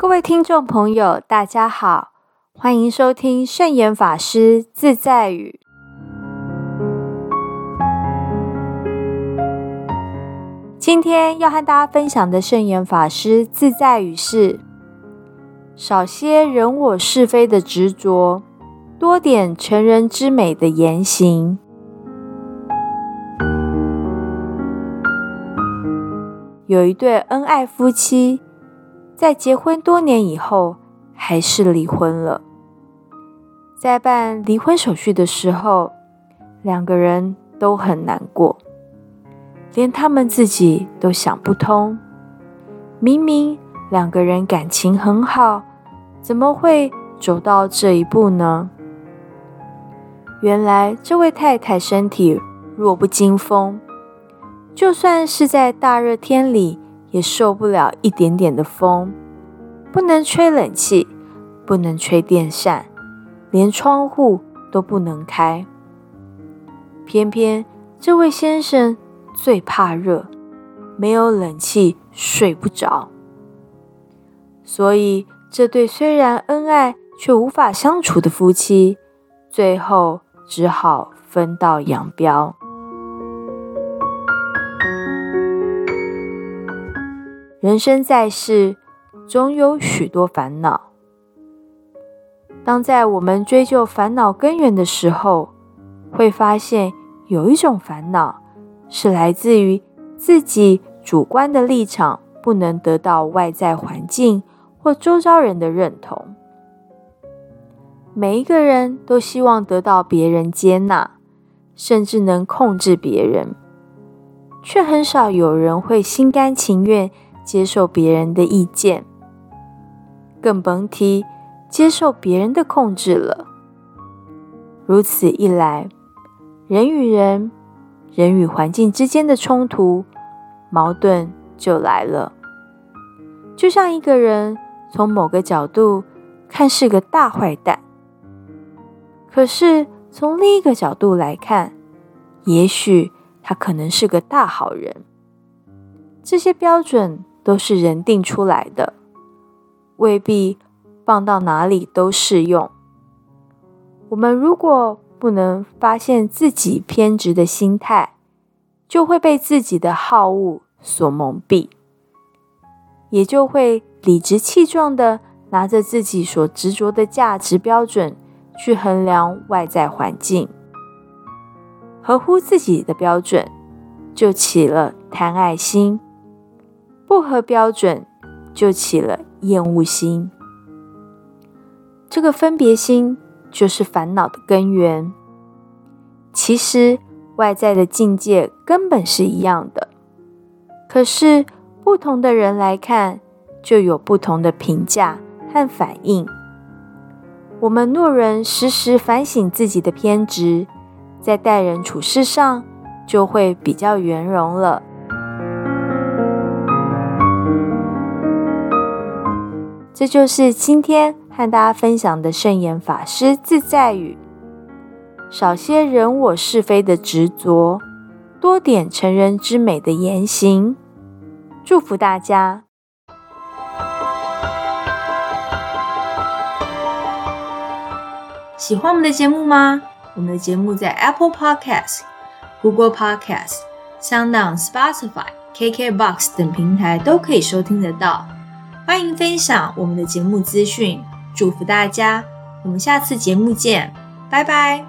各位听众朋友，大家好，欢迎收听圣严法师自在语。今天要和大家分享的圣严法师自在语是：少些人我是非的执着，多点成人之美的言行。有一对恩爱夫妻。在结婚多年以后，还是离婚了。在办离婚手续的时候，两个人都很难过，连他们自己都想不通：明明两个人感情很好，怎么会走到这一步呢？原来这位太太身体弱不禁风，就算是在大热天里。也受不了一点点的风，不能吹冷气，不能吹电扇，连窗户都不能开。偏偏这位先生最怕热，没有冷气睡不着。所以，这对虽然恩爱却无法相处的夫妻，最后只好分道扬镳。人生在世，总有许多烦恼。当在我们追究烦恼根源的时候，会发现有一种烦恼是来自于自己主观的立场不能得到外在环境或周遭人的认同。每一个人都希望得到别人接纳，甚至能控制别人，却很少有人会心甘情愿。接受别人的意见，更甭提接受别人的控制了。如此一来，人与人、人与环境之间的冲突、矛盾就来了。就像一个人从某个角度看是个大坏蛋，可是从另一个角度来看，也许他可能是个大好人。这些标准。都是人定出来的，未必放到哪里都适用。我们如果不能发现自己偏执的心态，就会被自己的好恶所蒙蔽，也就会理直气壮的拿着自己所执着的价值标准去衡量外在环境，合乎自己的标准，就起了贪爱心。不合标准，就起了厌恶心。这个分别心就是烦恼的根源。其实外在的境界根本是一样的，可是不同的人来看，就有不同的评价和反应。我们若人时时反省自己的偏执，在待人处事上就会比较圆融了。这就是今天和大家分享的圣严法师自在语：少些人我是非的执着，多点成人之美的言行。祝福大家！喜欢我们的节目吗？我们的节目在 Apple Podcast、Google Podcast、SoundOn、Spotify、KKBox 等平台都可以收听得到。欢迎分享我们的节目资讯，祝福大家！我们下次节目见，拜拜。